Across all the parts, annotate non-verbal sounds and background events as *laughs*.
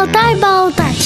Шалтай-болтай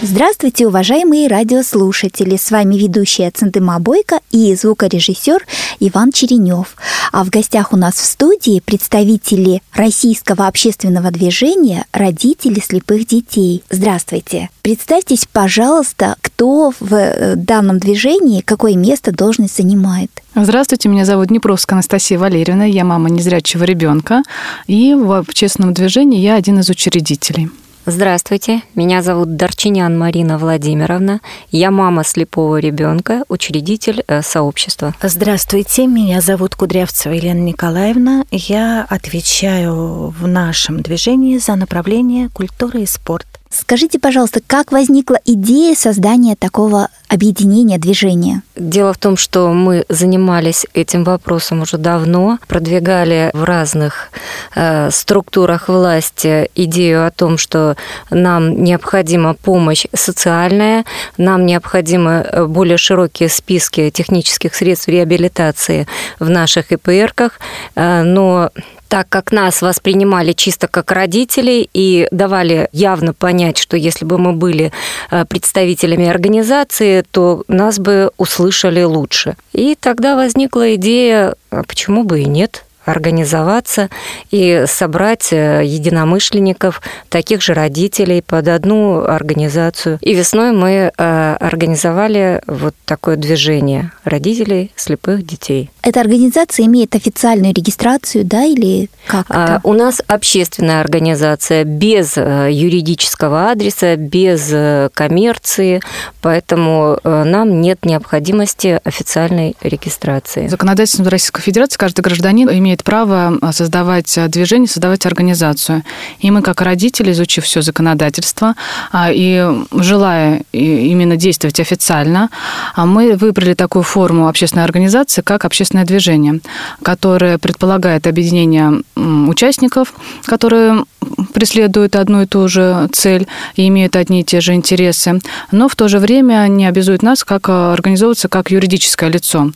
Здравствуйте, уважаемые радиослушатели! С вами ведущая Центыма Бойко и звукорежиссер Иван Черенев. А в гостях у нас в студии представители российского общественного движения «Родители слепых детей». Здравствуйте! Представьтесь, пожалуйста, кто в э, данном движении, какое место, должность занимает. Здравствуйте, меня зовут Днепровская Анастасия Валерьевна, я мама незрячего ребенка, и в общественном движении я один из учредителей. Здравствуйте, меня зовут Дарчинян Марина Владимировна. Я мама слепого ребенка, учредитель э, сообщества. Здравствуйте, меня зовут Кудрявцева Елена Николаевна. Я отвечаю в нашем движении за направление культуры и спорт. Скажите, пожалуйста, как возникла идея создания такого объединения движения? Дело в том, что мы занимались этим вопросом уже давно, продвигали в разных э, структурах власти идею о том, что нам необходима помощь социальная, нам необходимы э, более широкие списки технических средств реабилитации в наших ИПРках, э, но так как нас воспринимали чисто как родителей и давали явно понять, что если бы мы были э, представителями организации, то нас бы услышали лучше. И тогда возникла идея, а почему бы и нет? организоваться и собрать э, единомышленников, таких же родителей под одну организацию. И весной мы э, организовали вот такое движение родителей слепых детей. Эта организация имеет официальную регистрацию, да, или как а, это? У нас общественная организация без э, юридического адреса, без коммерции, поэтому нам нет необходимости официальной регистрации. Законодательством Российской Федерации каждый гражданин имеет право а, создавать а, движение, создавать организацию. И мы, как родители, изучив все законодательство а, и желая именно действовать официально, мы выбрали такую форму общественной организации, как общественное движение, которое предполагает объединение участников, которые преследуют одну и ту же цель и имеют одни и те же интересы, но в то же время не обязуют нас как организовываться как юридическое лицо.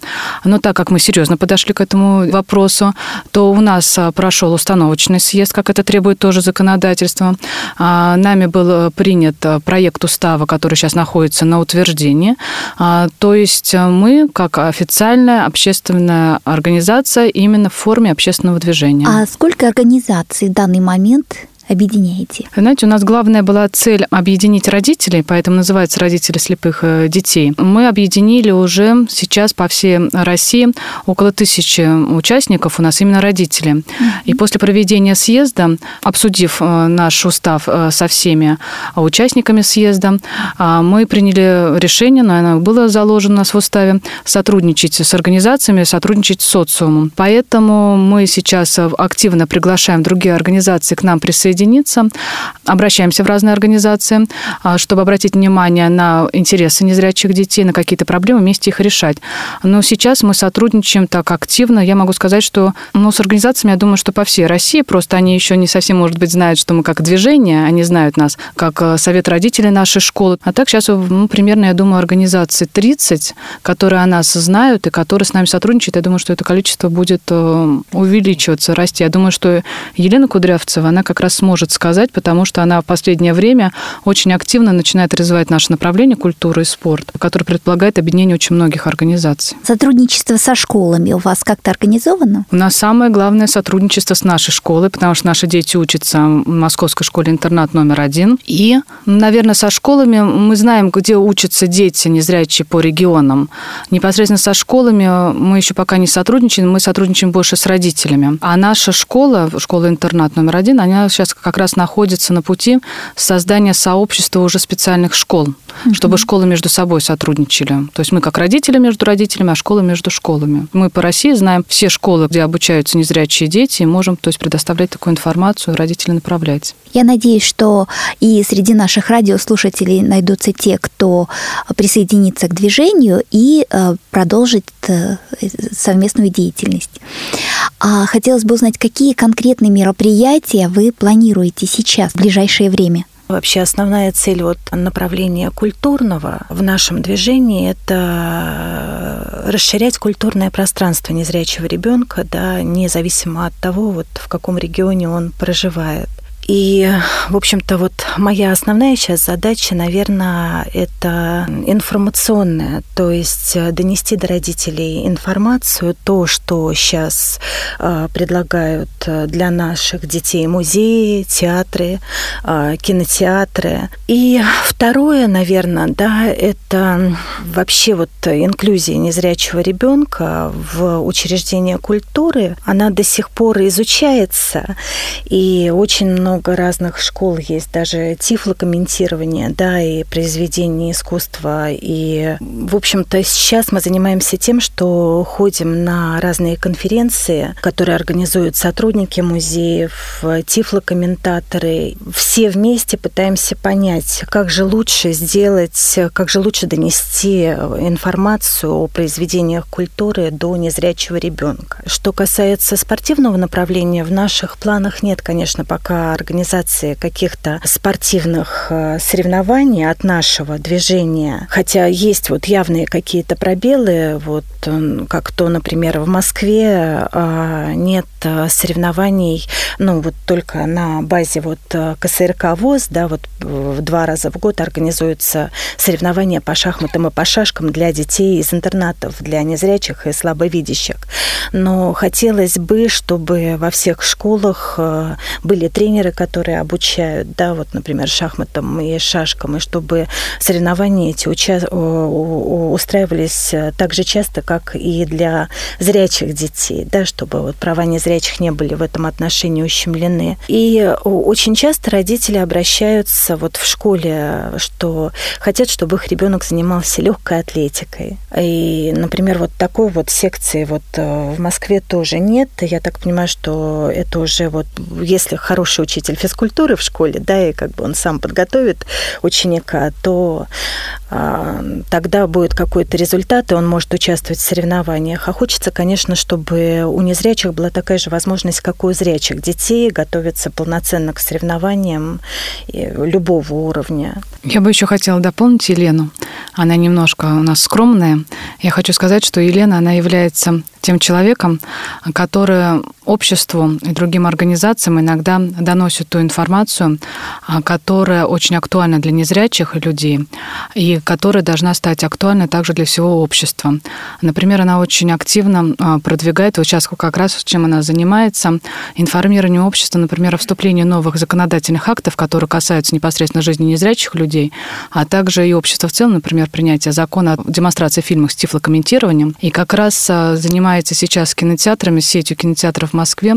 Но так как мы серьезно подошли к этому вопросу, то у нас а, прошел установочный съезд, как это требует тоже законодательство. А, нами был принят а, проект устава, который сейчас находится на утверждении. То есть мы, как официальная общественная организация, именно в форме общественного движения. А сколько организаций в данный момент объединяете? Знаете, у нас главная была цель объединить родителей, поэтому называется «Родители слепых э, детей». Мы объединили уже сейчас по всей России около тысячи участников у нас именно родители. Mm-hmm. И после проведения съезда, обсудив э, наш устав э, со всеми участниками съезда, мы приняли решение, но оно было заложено у нас в уставе, сотрудничать с организациями, сотрудничать с социумом. Поэтому мы сейчас активно приглашаем другие организации к нам присоединиться присоединиться. Обращаемся в разные организации, а, чтобы обратить внимание на интересы незрячих детей, на какие-то проблемы, вместе их решать. Но сейчас мы сотрудничаем так активно. Я могу сказать, что ну, с организациями, я думаю, что по всей России, просто они еще не совсем, может быть, знают, что мы как движение, они знают нас как э, совет родителей нашей школы. А так сейчас, ну, примерно, я думаю, организации 30, которые о нас знают и которые с нами сотрудничают. Я думаю, что это количество будет э, увеличиваться, расти. Я думаю, что Елена Кудрявцева, она как раз сможет может сказать, потому что она в последнее время очень активно начинает развивать наше направление культуры и спорт, которое предполагает объединение очень многих организаций. Сотрудничество со школами у вас как-то организовано? У нас самое главное сотрудничество с нашей школой, потому что наши дети учатся в Московской школе-интернат номер один. И, наверное, со школами мы знаем, где учатся дети незрячие по регионам. Непосредственно со школами мы еще пока не сотрудничаем, мы сотрудничаем больше с родителями. А наша школа, школа-интернат номер один, она сейчас как раз находится на пути создания сообщества уже специальных школ, mm-hmm. чтобы школы между собой сотрудничали. То есть мы как родители между родителями, а школы между школами. Мы по России знаем все школы, где обучаются незрячие дети, и можем то есть, предоставлять такую информацию, родители направлять. Я надеюсь, что и среди наших радиослушателей найдутся те, кто присоединится к движению и э, продолжит э, совместную деятельность. А хотелось бы узнать, какие конкретные мероприятия вы планируете сейчас, в ближайшее время? Вообще основная цель вот направления культурного в нашем движении – это расширять культурное пространство незрячего ребенка, да, независимо от того, вот в каком регионе он проживает. И, в общем-то, вот моя основная сейчас задача, наверное, это информационная, то есть э, донести до родителей информацию, то, что сейчас э, предлагают э, для наших детей музеи, театры, кинотеатры. И второе, наверное, да, это вообще вот инклюзия незрячего ребенка в учреждения культуры. Она до сих пор изучается, и очень много много разных школ есть, даже тифлокомментирование, да, и произведение искусства. И, в общем-то, сейчас мы занимаемся тем, что ходим на разные конференции, которые организуют сотрудники музеев, тифлокомментаторы. Все вместе пытаемся понять, как же лучше сделать, как же лучше донести информацию о произведениях культуры до незрячего ребенка. Что касается спортивного направления, в наших планах нет, конечно, пока организации каких-то спортивных э, соревнований от нашего движения, хотя есть вот явные какие-то пробелы, вот как то, например, в Москве а, нет э, соревнований, ну вот только на базе вот э, КСРК ВОЗ, да, вот два раза в год организуются соревнования по шахматам и по шашкам для детей из интернатов, для незрячих и слабовидящих. Но хотелось бы, чтобы во всех школах были тренеры, которые обучают, да, вот, например, шахматам и шашкам, и чтобы соревнования эти уча- устраивались э, так же часто, как и для зрячих детей, да, чтобы вот права незрячих не были в этом отношении ущемлены. И очень часто родители обращаются вот в школе, что хотят, чтобы их ребенок занимался легкой атлетикой. И, например, вот такой вот секции вот э, в Москве тоже нет. Я так понимаю, что это уже вот, если хороший учитель учитель физкультуры в школе, да, и как бы он сам подготовит ученика, то а, тогда будет какой-то результат, и он может участвовать в соревнованиях. А хочется, конечно, чтобы у незрячих была такая же возможность, как у зрячих детей, готовиться полноценно к соревнованиям любого уровня. Я бы еще хотела дополнить Елену. Она немножко у нас скромная. Я хочу сказать, что Елена, она является тем человеком, который обществу и другим организациям иногда доносит ту информацию, а, которая очень актуальна для незрячих людей и которая должна стать актуальной также для всего общества. Например, она очень активно а, продвигает, вот сейчас как раз чем она занимается, информирование общества, например, о вступлении новых законодательных актов, которые касаются непосредственно жизни незрячих людей, а также и общества в целом, например, принятие закона о демонстрации фильмов с тифлокомментированием. И как раз а, занимается сейчас кинотеатрами, сетью кинотеатров в Москве,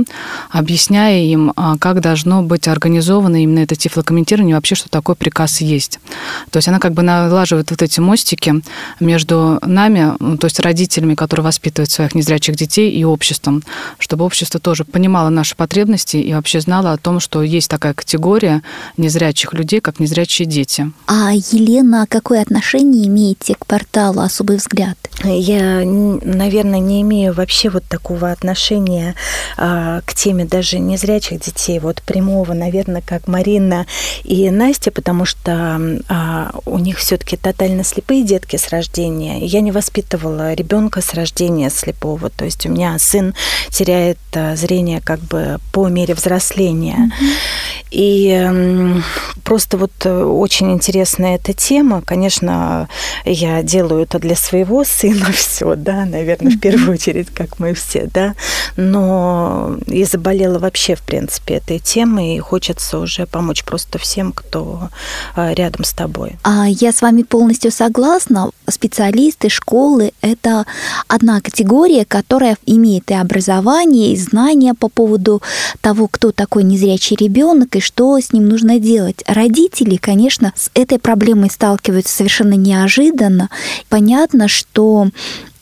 объясняя им, как должно быть организовано именно это тифлокомментирование, вообще, что такое приказ есть. То есть она как бы налаживает вот эти мостики между нами, ну, то есть родителями, которые воспитывают своих незрячих детей, и обществом, чтобы общество тоже понимало наши потребности и вообще знало о том, что есть такая категория незрячих людей, как незрячие дети. А Елена, какое отношение имеете к порталу «Особый взгляд»? Я, наверное, не имею вообще вот такого отношения а, к теме даже незрячих детей, вот прямого, наверное, как Марина и Настя, потому что а, у них все-таки тотально слепые детки с рождения. Я не воспитывала ребенка с рождения слепого, то есть у меня сын теряет а, зрение как бы по мере взросления. Mm-hmm. И просто вот э, очень интересная эта тема. Конечно, я делаю это для своего *laughs* сына все, да, наверное, в первую очередь как мы все, да, но и заболела вообще, в принципе, этой темой, и хочется уже помочь просто всем, кто а, рядом с тобой. А я с вами полностью согласна. Специалисты, школы – это одна категория, которая имеет и образование, и знания по поводу того, кто такой незрячий ребенок и что с ним нужно делать. Родители, конечно, с этой проблемой сталкиваются совершенно неожиданно. Понятно, что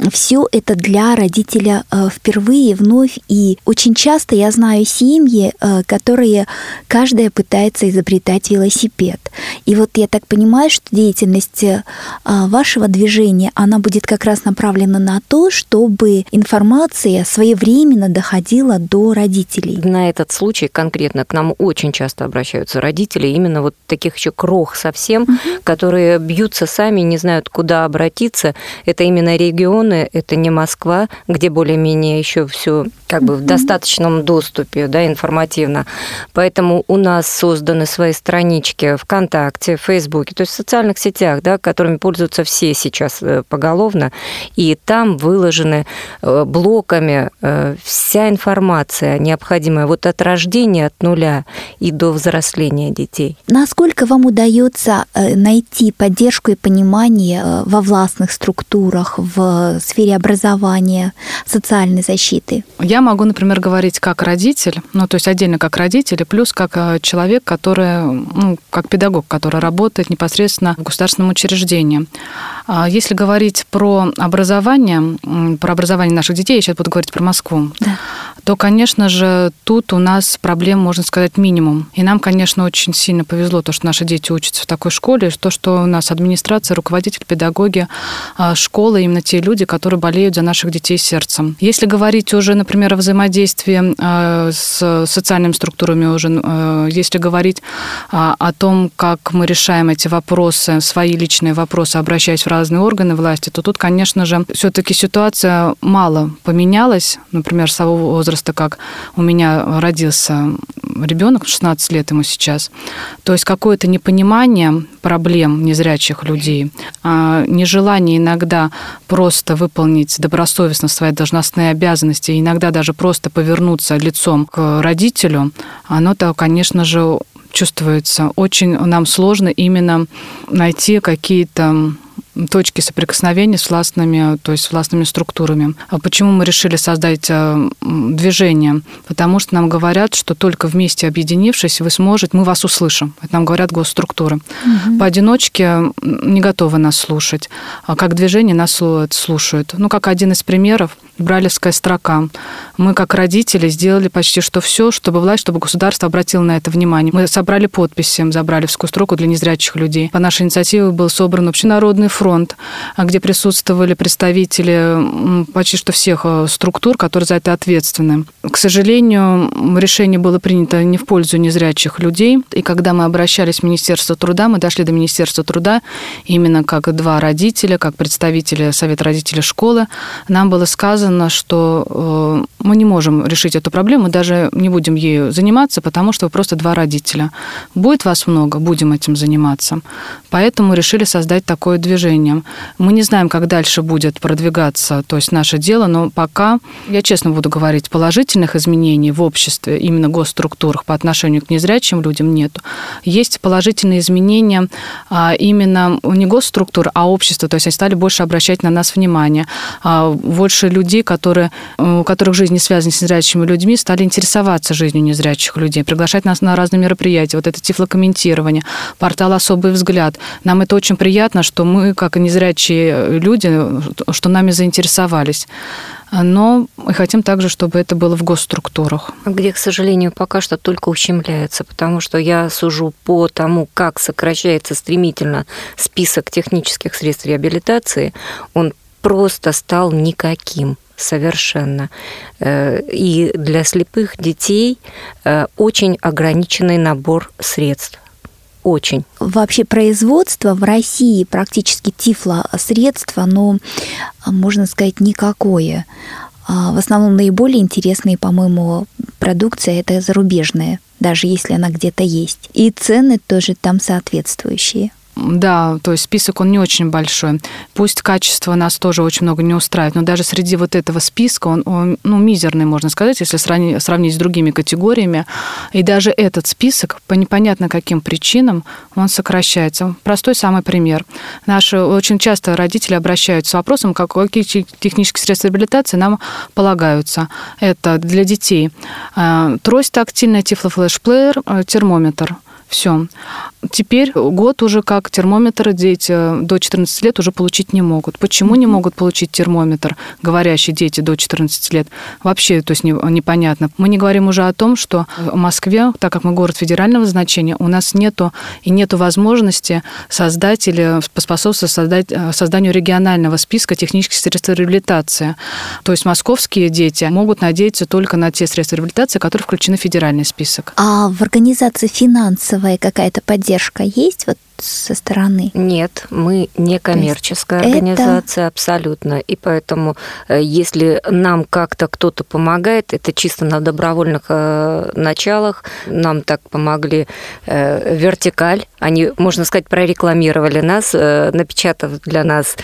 все это для родителя э, впервые, вновь. И очень часто я знаю семьи, э, которые каждая пытается изобретать велосипед. И вот я так понимаю, что деятельность э, вашего движения, она будет как раз направлена на то, чтобы информация своевременно доходила до родителей. На этот случай конкретно к нам очень часто обращаются родители, именно вот таких еще крох совсем, угу. которые бьются сами, не знают, куда обратиться. Это именно регионы, это не Москва, где более-менее еще все как бы в достаточном доступе, да, информативно. Поэтому у нас созданы свои странички ВКонтакте, в Фейсбуке, то есть в социальных сетях, да, которыми пользуются все сейчас э, поголовно, и там выложены э, блоками э, вся информация необходимая вот от рождения, от нуля и до взросления детей. Насколько вам удается найти поддержку и понимание во властных структурах, в сфере образования, социальной защиты? Я могу, например, говорить как родитель, ну, то есть отдельно как родитель, и плюс как э, человек, который, ну, как педагог, который работает непосредственно в государственном учреждении. А если говорить про образование, про образование наших детей, я сейчас буду говорить про Москву, да. То, конечно же, тут у нас проблем, можно сказать, минимум. И нам, конечно, очень сильно повезло то, что наши дети учатся в такой школе, то, что у нас администрация, руководитель, педагоги а, школы, именно те люди, которые болеют за наших детей сердцем. Если говорить уже, например, например, взаимодействие э, с социальными структурами уже, э, если говорить а, о том, как мы решаем эти вопросы, свои личные вопросы, обращаясь в разные органы власти, то тут, конечно же, все-таки ситуация мало поменялась. Например, с того возраста, как у меня родился ребенок, 16 лет ему сейчас. То есть какое-то непонимание проблем незрячих людей, а, нежелание иногда просто выполнить добросовестно свои должностные обязанности, иногда даже просто повернуться лицом к родителю, оно-то, конечно же, чувствуется. Очень нам сложно именно найти какие-то точки соприкосновения с властными, то есть с властными структурами. А почему мы решили создать э, движение? Потому что нам говорят, что только вместе объединившись, вы сможете, мы вас услышим. Это нам говорят госструктуры. Угу. Поодиночке не готовы нас слушать, а как движение нас слушают. Ну, как один из примеров, Бралевская строка. Мы, как родители, сделали почти что все, чтобы власть, чтобы государство обратило на это внимание. Мы собрали подписи за Бралевскую строку для незрячих людей. По нашей инициативе был собран общенародный фронт, где присутствовали представители почти что всех э, структур, которые за это ответственны. К сожалению, решение было принято не в пользу незрячих людей. И когда мы обращались в Министерство труда, мы дошли до Министерства труда именно как два родителя, как представители Совета родителей школы, нам было сказано, что э, мы не можем решить эту проблему, даже не будем ею заниматься, потому что вы просто два родителя. Будет вас много, будем этим заниматься. Поэтому решили создать такое движение. Мы не знаем, как дальше будет продвигаться, то есть наше дело, но пока, я честно буду говорить, положительных изменений в обществе, именно госструктурах по отношению к незрячим людям нет. Есть положительные изменения а, именно не госструктур, а общества, то есть они стали больше обращать на нас внимание. А, больше людей, которые, у которых жизнь связана с незрячими людьми, стали интересоваться жизнью незрячих людей, приглашать нас на разные мероприятия. Вот это тифлокомментирование, портал «Особый взгляд». Нам это очень приятно, что мы как незрячие люди, что нами заинтересовались. Но мы хотим также, чтобы это было в госструктурах. Где, к сожалению, пока что только ущемляется, потому что я сужу по тому, как сокращается стремительно список технических средств реабилитации, он просто стал никаким совершенно. Э, и для слепых детей э, очень ограниченный набор средств очень. Вообще производство в России практически тифло-средства, но, можно сказать, никакое. А, в основном наиболее интересные, по-моему, продукция это зарубежная, даже если она где-то есть. И цены тоже там соответствующие. Да, то есть список он не очень большой. Пусть качество нас тоже очень много не устраивает, но даже среди вот этого списка он, он ну, мизерный, можно сказать, если сравнить, сравнить с другими категориями. И даже этот список по непонятно каким причинам он сокращается. Простой самый пример. Наши очень часто родители обращаются с вопросом, какие технические средства реабилитации нам полагаются. Это для детей. Э, трость тактильная, тифлофлешплеер, э, термометр – Все. Теперь год уже как термометр дети до 14 лет уже получить не могут. Почему не могут получить термометр говорящие дети до 14 лет? Вообще, то есть непонятно. Мы не говорим уже о том, что в Москве, так как мы город федерального значения, у нас нету и нету возможности создать или поспособствовать создать, э, созданию регионального списка технических средств реабилитации. То есть московские дети могут надеяться только на те средства реабилитации, которые включены в федеральный список. А в организации финансовая какая-то поддержка есть? Вот со стороны? Нет, мы не коммерческая организация это... абсолютно. И поэтому, э, если нам как-то кто-то помогает, это чисто на добровольных э, началах. Нам так помогли э, вертикаль. Они, можно сказать, прорекламировали нас, напечатав для нас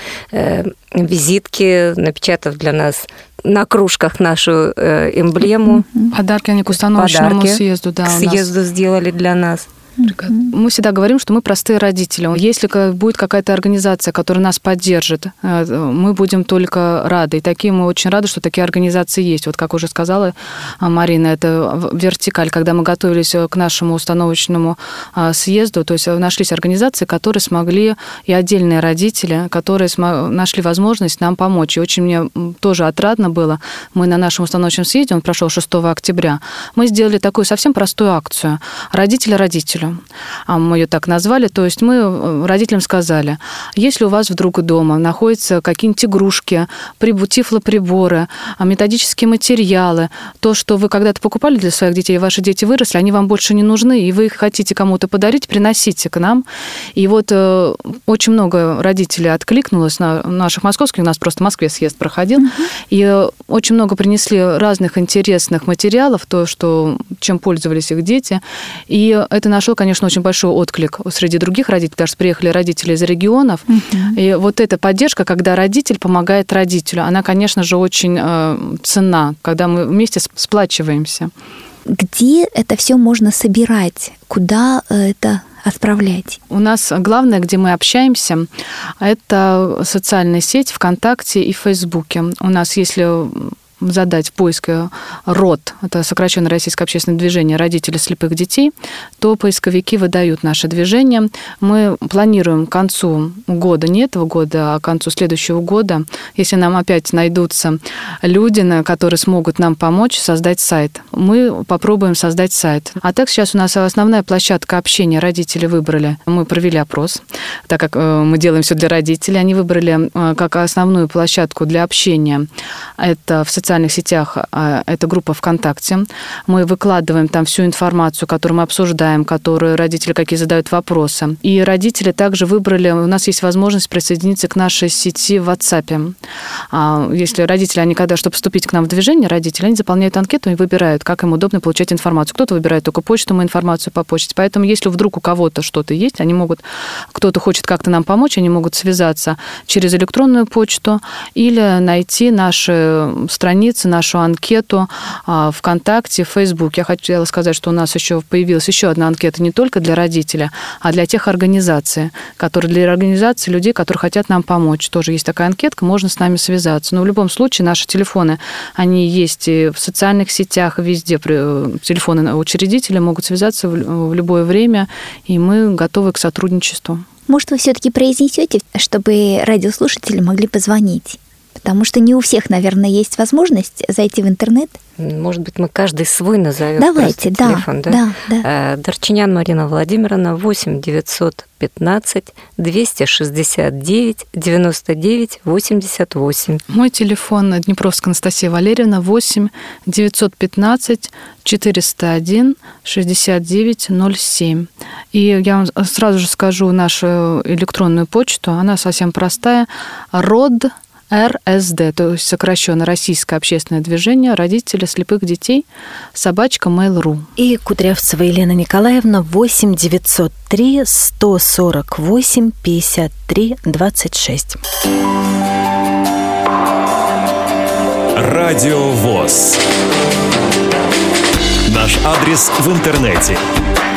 визитки, напечатав для нас на кружках нашу эмблему. Подарки они к установочному Подарки съезду, да. К съезду сделали для нас. Мы всегда говорим, что мы простые родители. Если будет какая-то организация, которая нас поддержит, э, мы будем только рады. И такие мы очень рады, что такие организации есть. Вот как уже сказала а, Марина, это вертикаль. Когда мы готовились к нашему установочному а, съезду, то есть нашлись организации, которые смогли, и отдельные родители, которые нашли возможность нам помочь. И очень мне тоже отрадно было. Мы на нашем установочном съезде, он прошел 6 октября, мы сделали такую совсем простую акцию. Родители родителю родителю. А мы ее так назвали. То есть мы э, родителям сказали, если у вас вдруг дома находятся какие-нибудь игрушки, тифлоприборы, а, методические материалы, то, что вы когда-то покупали для своих детей, ваши дети выросли, они вам больше не нужны, и вы их хотите кому-то подарить, приносите к нам. И вот э, очень много родителей откликнулось на наших московских, у нас просто в Москве съезд проходил, uh-huh. и э, очень много принесли разных интересных материалов, то, что, чем пользовались их дети. И это нашел конечно, очень большой отклик среди других родителей, потому что приехали родители из регионов. Угу. И вот эта поддержка, когда родитель помогает родителю, она, конечно же, очень э, ценна, когда мы вместе сплачиваемся. Где это все можно собирать? Куда э, это отправлять? У нас главное, где мы общаемся, это социальная сеть ВКонтакте и Фейсбуке. У нас, если задать в поиске РОД, это сокращенное российское общественное движение родителей слепых детей, то поисковики выдают наше движение. Мы планируем к концу года, не этого года, а к концу следующего года, если нам опять найдутся люди, которые смогут нам помочь создать сайт. Мы попробуем создать сайт. А так сейчас у нас основная площадка общения родители выбрали. Мы провели опрос, так как э, мы делаем все для родителей. Они выбрали э, как основную площадку для общения. Это в социальных социальных сетях а, это группа ВКонтакте. Мы выкладываем там всю информацию, которую мы обсуждаем, которую родители какие задают вопросы. И родители также выбрали, у нас есть возможность присоединиться к нашей сети в WhatsApp. А, если родители, они когда, чтобы вступить к нам в движение, родители, они заполняют анкету и выбирают, как им удобно получать информацию. Кто-то выбирает только почту, мы информацию по почте. Поэтому если вдруг у кого-то что-то есть, они могут, кто-то хочет как-то нам помочь, они могут связаться через электронную почту или найти наши страницы страницы, нашу анкету а, ВКонтакте, в Фейсбуке. Я хотела сказать, что у нас еще появилась еще одна анкета не только для родителя, а для тех организаций, которые для организаций людей, которые хотят нам помочь. Тоже есть такая анкетка, можно с нами связаться. Но в любом случае наши телефоны, они есть и в социальных сетях, везде телефоны учредителя могут связаться в любое время, и мы готовы к сотрудничеству. Может, вы все-таки произнесете, чтобы радиослушатели могли позвонить? Потому что не у всех, наверное, есть возможность зайти в интернет. Может быть, мы каждый свой назовем. Давайте, да, телефон, да? да, да. Э, Дорчинян Марина Владимировна, 8 915 269 99 88. Мой телефон Днепровская Анастасия Валерьевна, 8 915 401 69 07. И я вам сразу же скажу нашу электронную почту, она совсем простая, род РСД, то есть сокращенно Российское общественное движение родители слепых детей, собачка Mail.ru. И Кудрявцева Елена Николаевна 8 903 148 53 26. Радио ВОЗ. Наш адрес в интернете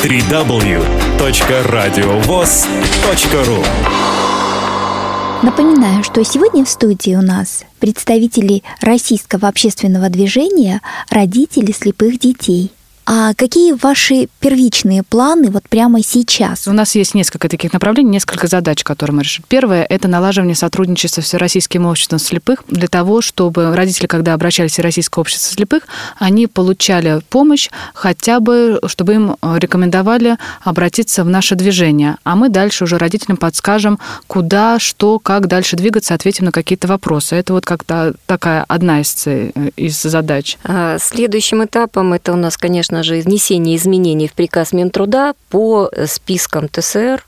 www.radiovoz.ru Напоминаю, что сегодня в студии у нас представители российского общественного движения «Родители слепых детей». А какие ваши первичные планы вот прямо сейчас? У нас есть несколько таких направлений, несколько задач, которые мы решим. Первое – это налаживание сотрудничества с Всероссийским обществом слепых для того, чтобы родители, когда обращались в Всероссийское общество слепых, они получали помощь хотя бы, чтобы им рекомендовали обратиться в наше движение. А мы дальше уже родителям подскажем, куда, что, как дальше двигаться, ответим на какие-то вопросы. Это вот как-то такая одна из, из задач. А, следующим этапом это у нас, конечно же, внесение изменений в приказ Минтруда по спискам ТСР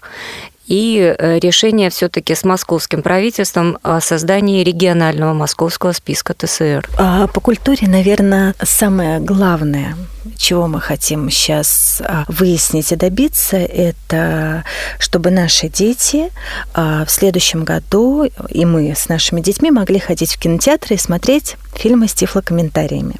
и э, решение все-таки с московским правительством о создании регионального московского списка ТСР. А по культуре, наверное, самое главное – чего мы хотим сейчас а, выяснить и добиться, это чтобы наши дети а, в следующем году, и мы с нашими детьми могли ходить в кинотеатры и смотреть фильмы с тифлокомментариями.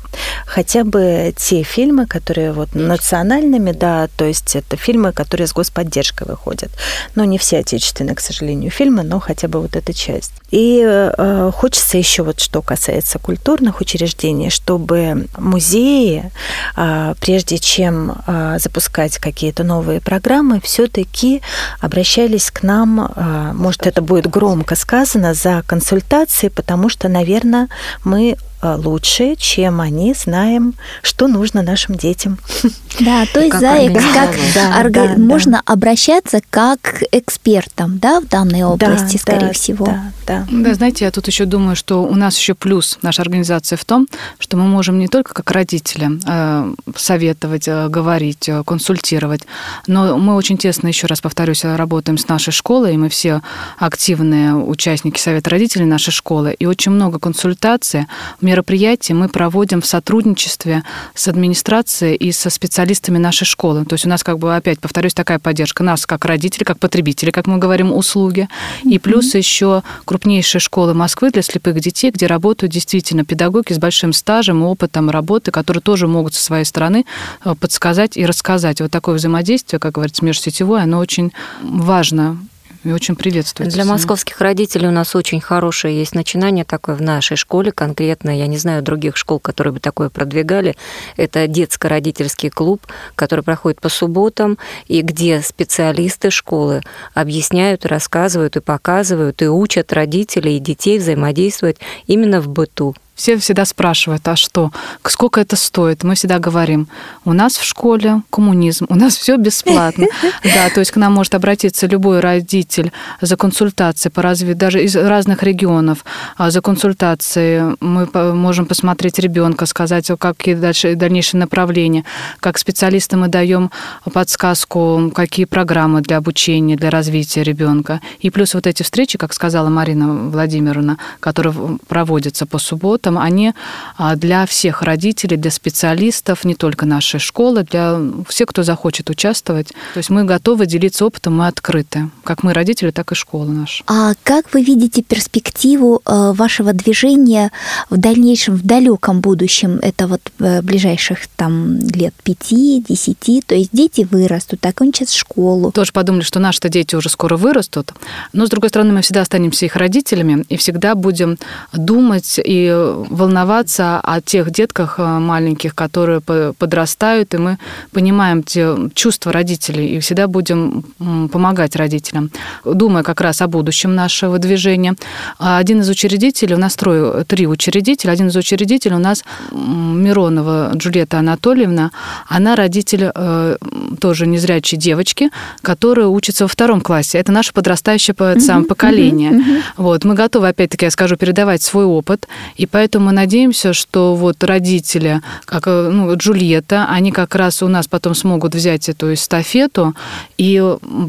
Хотя бы те фильмы, которые вот национальными, да, то есть это фильмы, которые с господдержкой выходят. Но не все отечественные, к сожалению, фильмы, но хотя бы вот эта часть. И э, хочется еще вот что касается культурных учреждений, чтобы музеи э, прежде чем а, запускать какие-то новые программы, все-таки обращались к нам, а, может, это будет громко сказано, за консультацией, потому что, наверное, мы Э, лучше, чем они знаем, что нужно нашим детям. *laughs* Да, то есть как за как да, орга... да, можно да. обращаться как к экспертам, да, в данной области, да, скорее да, всего. Да, да. да, знаете, я тут еще думаю, что у нас еще плюс нашей организации в том, что мы можем не только как родители э, советовать, э, говорить, консультировать, но мы очень тесно, еще раз повторюсь, работаем с нашей школой, и мы все активные участники Совета родителей нашей школы, и очень много консультаций, мероприятий мы проводим в сотрудничестве с администрацией и со специалистами нашей школы. То есть у нас, как бы, опять повторюсь, такая поддержка нас как родителей, как потребителей, как мы говорим, услуги. И плюс еще крупнейшие школы Москвы для слепых детей, где работают действительно педагоги с большим стажем и опытом работы, которые тоже могут со своей стороны э, подсказать и рассказать. Вот такое взаимодействие, как говорится, межсетевое, оно очень важно и очень приветствуется. Для московских родителей у нас очень хорошее есть начинание такое в нашей школе, конкретно, я не знаю других школ, которые бы такое продвигали. Это детско-родительский клуб, который проходит по субботам, и где специалисты школы объясняют, рассказывают и показывают, и учат родителей и детей взаимодействовать именно в быту. Все всегда спрашивают, а что, сколько это стоит? Мы всегда говорим, у нас в школе коммунизм, у нас все бесплатно. *laughs* Да, то есть к нам может обратиться любой родитель за консультацией по развитию, даже из разных регионов, а за консультацией. Мы можем посмотреть ребенка, сказать, какие дальше, дальнейшие направления. Как специалисты мы даем подсказку, какие программы для обучения, для развития ребенка. И плюс вот эти встречи, как сказала Марина Владимировна, которые проводятся по субботам, этом они а, для всех родителей, для специалистов, не только нашей школы, для всех, кто захочет участвовать. То есть мы готовы делиться опытом, мы открыты, как мы родители, так и школа наша. А как вы видите перспективу э, вашего движения в дальнейшем, в далеком будущем, это вот э, ближайших там лет пяти, десяти, то есть дети вырастут, окончат школу. Тоже подумали, что наши-то дети уже скоро вырастут, но, с другой стороны, мы всегда останемся их родителями и всегда будем думать и волноваться о тех детках э, маленьких, которые подрастают, и мы понимаем те чувства родителей и всегда будем помогать родителям, думая как раз о будущем нашего движения. Один из учредителей, у нас трое, три учредителя, один из учредителей у нас Миронова Джульетта Анатольевна, она родитель э, тоже незрячей девочки, которая учится во втором классе. Это наше подрастающее mm-hmm. поколение. Mm-hmm. Вот, мы готовы, опять-таки, я скажу, передавать свой опыт, и поэтому Поэтому мы надеемся, что вот родители, как ну, Джульетта, они как раз у нас потом смогут взять эту эстафету и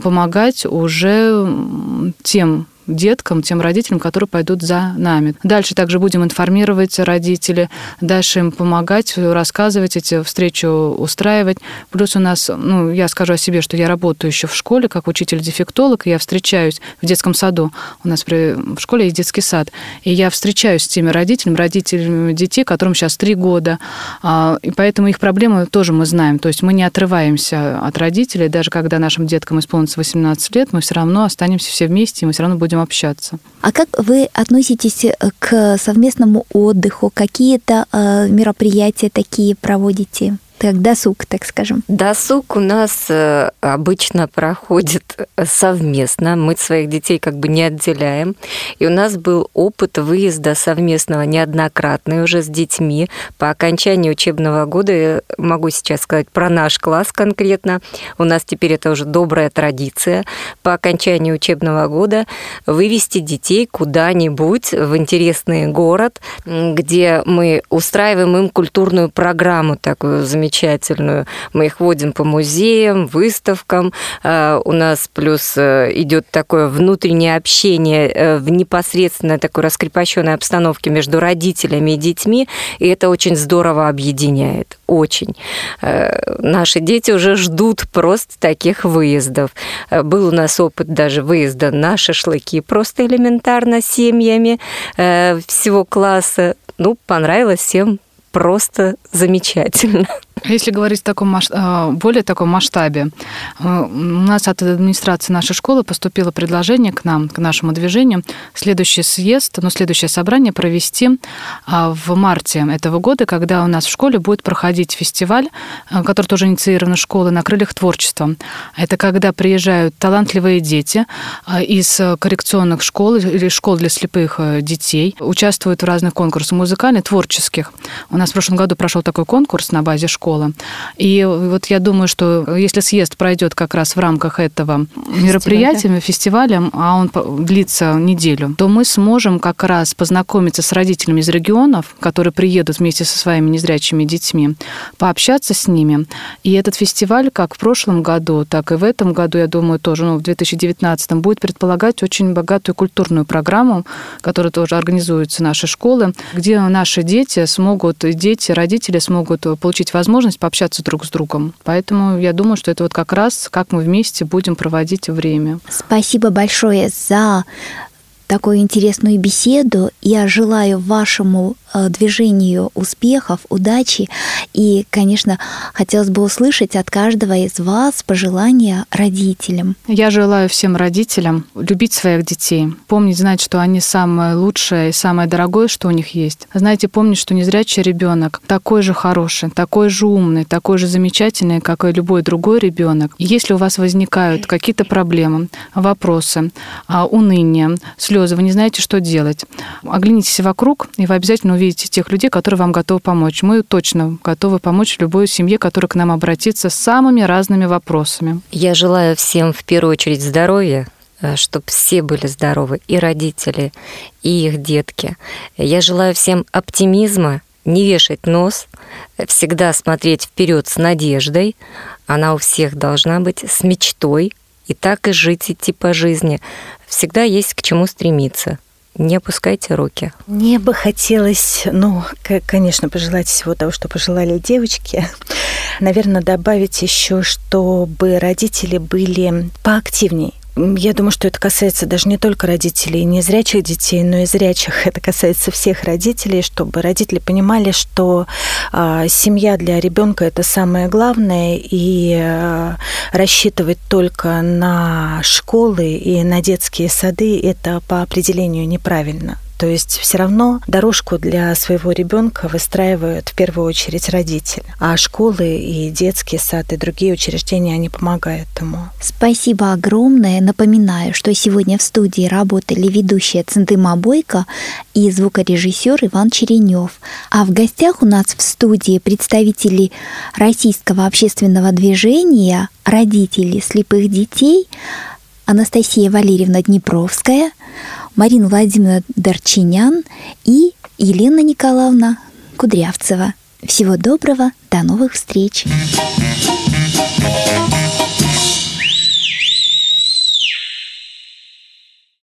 помогать уже тем деткам, тем родителям, которые пойдут за нами. Дальше также будем информировать родителей, дальше им помогать, рассказывать эти встречи, устраивать. Плюс у нас, ну, я скажу о себе, что я работаю еще в школе как учитель-дефектолог, я встречаюсь в детском саду. У нас при, в школе есть детский сад. И я встречаюсь с теми родителями, родителями детей, которым сейчас три года. А, и поэтому их проблемы тоже мы знаем. То есть мы не отрываемся от родителей. Даже когда нашим деткам исполнится 18 лет, мы все равно останемся все вместе, и мы все равно будем будем общаться. А как вы относитесь э, к совместному отдыху? Какие-то э, мероприятия такие проводите? Как досуг, так скажем? Досуг у нас э, обычно проходит совместно. Мы своих детей как бы не отделяем. И у нас был опыт выезда совместного неоднократный уже с детьми. По окончании учебного года, я могу сейчас сказать про наш класс конкретно, у нас теперь это уже добрая традиция. По окончании учебного года вывести детей куда-нибудь в интересный город, где мы устраиваем им культурную программу такую замечательную. Мы их водим по музеям, выставкам. А, у нас плюс э, идет такое внутреннее общение э, в непосредственно такой раскрепощенной обстановке между родителями и детьми, и это очень здорово объединяет, очень. Э, наши дети уже ждут просто таких выездов. Был у нас опыт даже выезда на шашлыки просто элементарно семьями всего класса. Ну, понравилось всем просто замечательно. Если говорить в таком. А, более таком масштабе, э, у нас от администрации нашей школы поступило предложение к нам, к нашему движению, следующий съезд, ну, следующее собрание провести а, в марте этого года, когда у нас в школе будет проходить фестиваль, э, который тоже инициирован школой на крыльях творчества. Это когда приезжают талантливые дети э, из коррекционных школ или школ для слепых детей, участвуют в разных конкурсах музыкальных, творческих. У нас в прошлом году прошел такой конкурс на базе школы, школа. И вот я думаю, что если съезд пройдет как раз в рамках этого Фестиваль, мероприятия, да? фестиваля, а он длится неделю, то мы сможем как раз познакомиться с родителями из регионов, которые приедут вместе со своими незрячими детьми, пообщаться с ними. И этот фестиваль, как в прошлом году, так и в этом году, я думаю, тоже, ну, в 2019 будет предполагать очень богатую культурную программу, которая тоже организуется нашей школы, где наши дети смогут, дети, родители смогут получить возможность возможность пообщаться друг с другом. Поэтому я думаю, что это вот как раз, как мы вместе будем проводить время. Спасибо большое за такую интересную беседу. Я желаю вашему э, движению успехов, удачи. И, конечно, хотелось бы услышать от каждого из вас пожелания родителям. Я желаю всем родителям любить своих детей, помнить, знать, что они самое лучшее и самое дорогое, что у них есть. Знаете, помнить, что незрячий ребенок такой же хороший, такой же умный, такой же замечательный, как и любой другой ребенок. Если у вас возникают какие-то проблемы, вопросы, а, уныние, слезы, слезы, вы не знаете, что делать. Оглянитесь вокруг, и вы обязательно увидите тех людей, которые вам готовы помочь. Мы точно готовы помочь любой семье, которая к нам обратится с самыми разными вопросами. Я желаю всем в первую очередь здоровья, э, чтобы все были здоровы, и родители, и их детки. Я желаю всем оптимизма, не вешать нос, всегда смотреть вперед с надеждой. Она у всех должна быть с мечтой, и так и жить, идти по жизни всегда есть к чему стремиться. Не опускайте руки. Мне бы хотелось, ну, конечно, пожелать всего того, что пожелали девочки. Наверное, добавить еще, чтобы родители были поактивней я думаю, что это касается даже не только родителей незрячих детей, но и зрячих. *laughs* Это касается всех родителей, чтобы родители понимали, что э, семья для ребенка это самое главное, и э, рассчитывать только на школы и на детские сады это по определению неправильно. То есть все равно дорожку для своего ребенка выстраивают в первую очередь родители. А школы и детский сад и другие учреждения, они помогают ему. Спасибо огромное. Напоминаю, что сегодня в студии работали ведущая Центыма Бойко и звукорежиссер Иван Черенев. А в гостях у нас в студии представители Российского общественного движения родителей слепых детей Анастасия Валерьевна Днепровская – Марина Владимировна Дорчинян и Елена Николаевна Кудрявцева. Всего доброго, до новых встреч! thank you